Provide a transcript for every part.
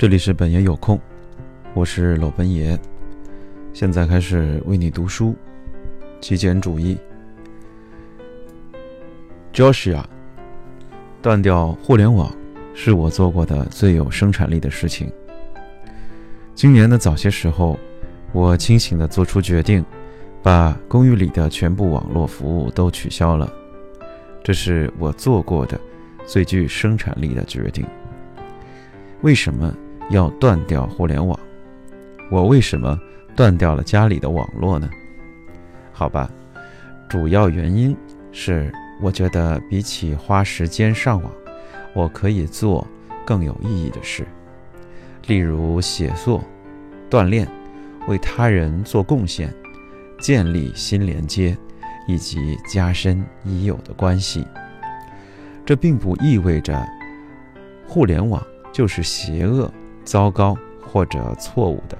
这里是本爷有空，我是老本爷，现在开始为你读书。极简主义，Joshua，断掉互联网是我做过的最有生产力的事情。今年的早些时候，我清醒地做出决定，把公寓里的全部网络服务都取消了。这是我做过的最具生产力的决定。为什么？要断掉互联网，我为什么断掉了家里的网络呢？好吧，主要原因是我觉得比起花时间上网，我可以做更有意义的事，例如写作、锻炼、为他人做贡献、建立新连接以及加深已有的关系。这并不意味着互联网就是邪恶。糟糕或者错误的，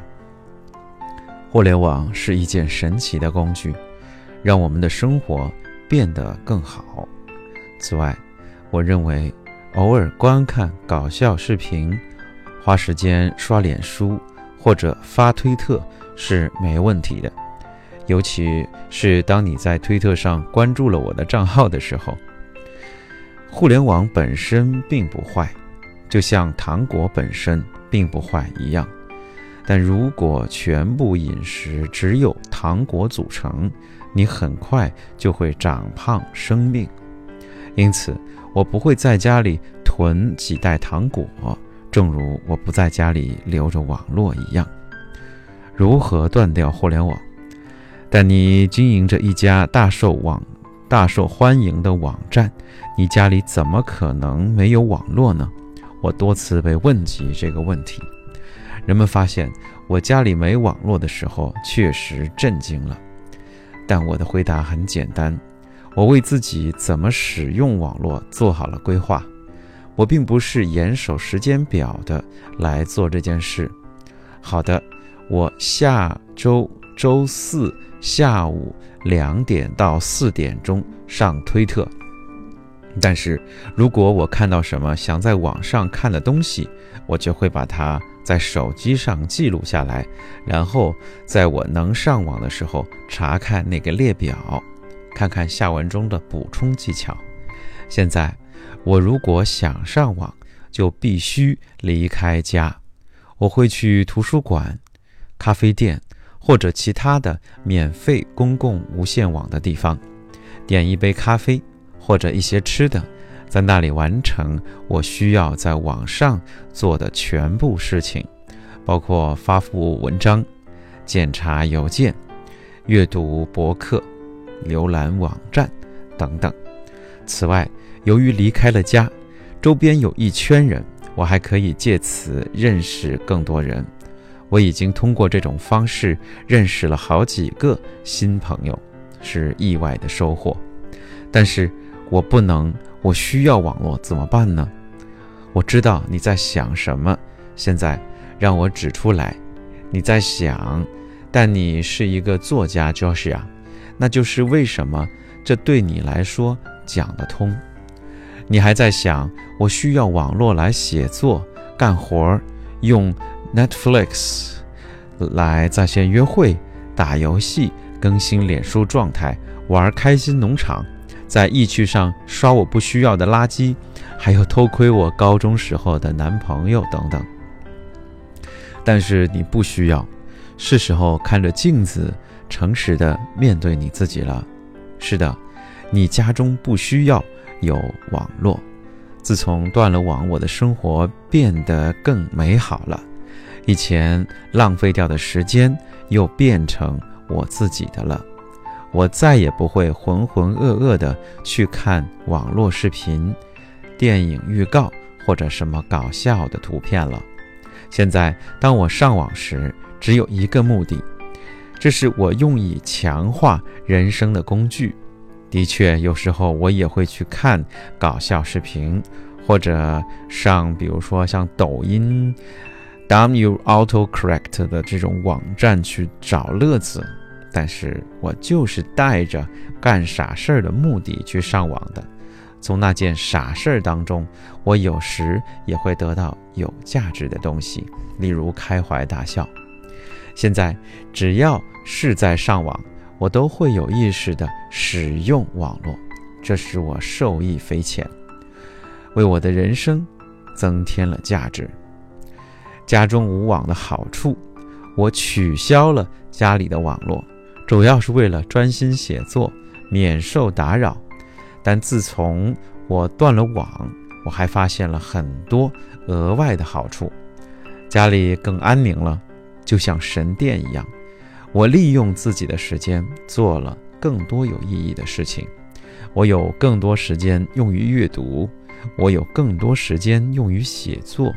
互联网是一件神奇的工具，让我们的生活变得更好。此外，我认为偶尔观看搞笑视频、花时间刷脸书或者发推特是没问题的，尤其是当你在推特上关注了我的账号的时候。互联网本身并不坏，就像糖果本身。并不坏一样，但如果全部饮食只有糖果组成，你很快就会长胖生病。因此，我不会在家里囤几袋糖果，正如我不在家里留着网络一样。如何断掉互联网？但你经营着一家大受网、大受欢迎的网站，你家里怎么可能没有网络呢？我多次被问及这个问题，人们发现我家里没网络的时候，确实震惊了。但我的回答很简单：我为自己怎么使用网络做好了规划。我并不是严守时间表的来做这件事。好的，我下周周四下午两点到四点钟上推特。但是，如果我看到什么想在网上看的东西，我就会把它在手机上记录下来，然后在我能上网的时候查看那个列表，看看下文中的补充技巧。现在，我如果想上网，就必须离开家，我会去图书馆、咖啡店或者其他的免费公共无线网的地方，点一杯咖啡。或者一些吃的，在那里完成我需要在网上做的全部事情，包括发布文章、检查邮件、阅读博客、浏览网站等等。此外，由于离开了家，周边有一圈人，我还可以借此认识更多人。我已经通过这种方式认识了好几个新朋友，是意外的收获。但是。我不能，我需要网络怎么办呢？我知道你在想什么，现在让我指出来。你在想，但你是一个作家，Joshua，那就是为什么这对你来说讲得通。你还在想，我需要网络来写作、干活儿，用 Netflix 来在线约会、打游戏、更新脸书状态、玩开心农场。在易趣上刷我不需要的垃圾，还有偷窥我高中时候的男朋友等等。但是你不需要，是时候看着镜子，诚实的面对你自己了。是的，你家中不需要有网络。自从断了网，我的生活变得更美好了。以前浪费掉的时间又变成我自己的了。我再也不会浑浑噩噩地去看网络视频、电影预告或者什么搞笑的图片了。现在，当我上网时，只有一个目的，这是我用以强化人生的工具。的确，有时候我也会去看搞笑视频，或者上，比如说像抖音、Damn You Auto Correct 的这种网站去找乐子。但是我就是带着干傻事儿的目的去上网的，从那件傻事儿当中，我有时也会得到有价值的东西，例如开怀大笑。现在只要是在上网，我都会有意识地使用网络，这使我受益匪浅，为我的人生增添了价值。家中无网的好处，我取消了家里的网络，主要是为了专心写作，免受打扰。但自从我断了网，我还发现了很多额外的好处，家里更安宁了，就像神殿一样。我利用自己的时间做了更多有意义的事情，我有更多时间用于阅读，我有更多时间用于写作，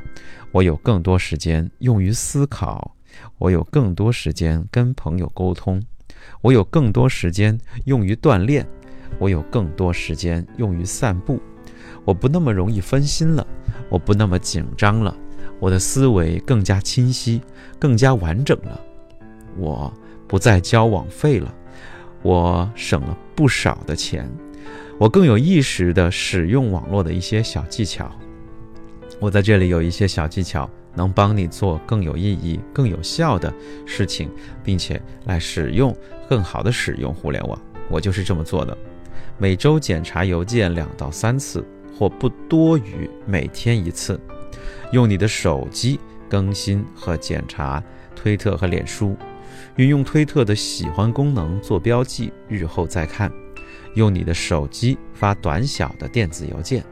我有更多时间用于思考，我有更多时间跟朋友沟通，我有更多时间用于锻炼。我有更多时间用于散步，我不那么容易分心了，我不那么紧张了，我的思维更加清晰，更加完整了。我不再交网费了，我省了不少的钱，我更有意识地使用网络的一些小技巧。我在这里有一些小技巧，能帮你做更有意义、更有效的事情，并且来使用更好的使用互联网。我就是这么做的。每周检查邮件两到三次，或不多于每天一次。用你的手机更新和检查推特和脸书，运用推特的喜欢功能做标记，日后再看。用你的手机发短小的电子邮件，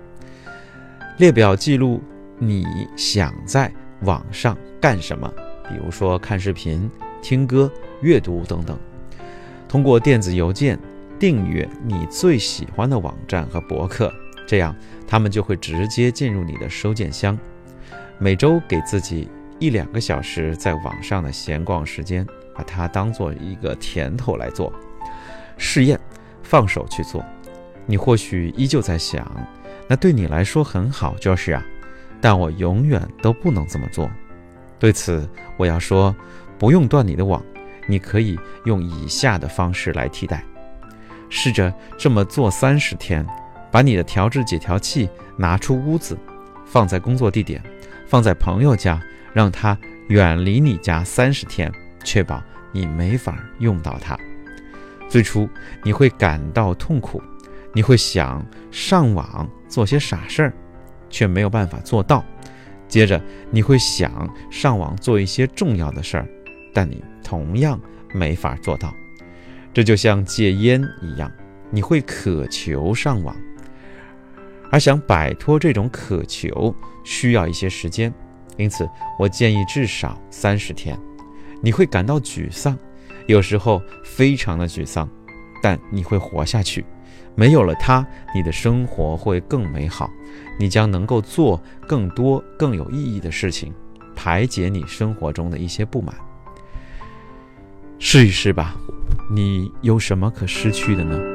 列表记录你想在网上干什么，比如说看视频、听歌、阅读等等。通过电子邮件。订阅你最喜欢的网站和博客，这样他们就会直接进入你的收件箱。每周给自己一两个小时在网上的闲逛时间，把它当做一个甜头来做试验，放手去做。你或许依旧在想，那对你来说很好，就是啊，但我永远都不能这么做。对此，我要说，不用断你的网，你可以用以下的方式来替代。试着这么做三十天，把你的调制解调器拿出屋子，放在工作地点，放在朋友家，让它远离你家三十天，确保你没法用到它。最初你会感到痛苦，你会想上网做些傻事儿，却没有办法做到。接着你会想上网做一些重要的事儿，但你同样没法做到。这就像戒烟一样，你会渴求上网，而想摆脱这种渴求需要一些时间，因此我建议至少三十天。你会感到沮丧，有时候非常的沮丧，但你会活下去。没有了它，你的生活会更美好，你将能够做更多更有意义的事情，排解你生活中的一些不满。试一试吧。你有什么可失去的呢？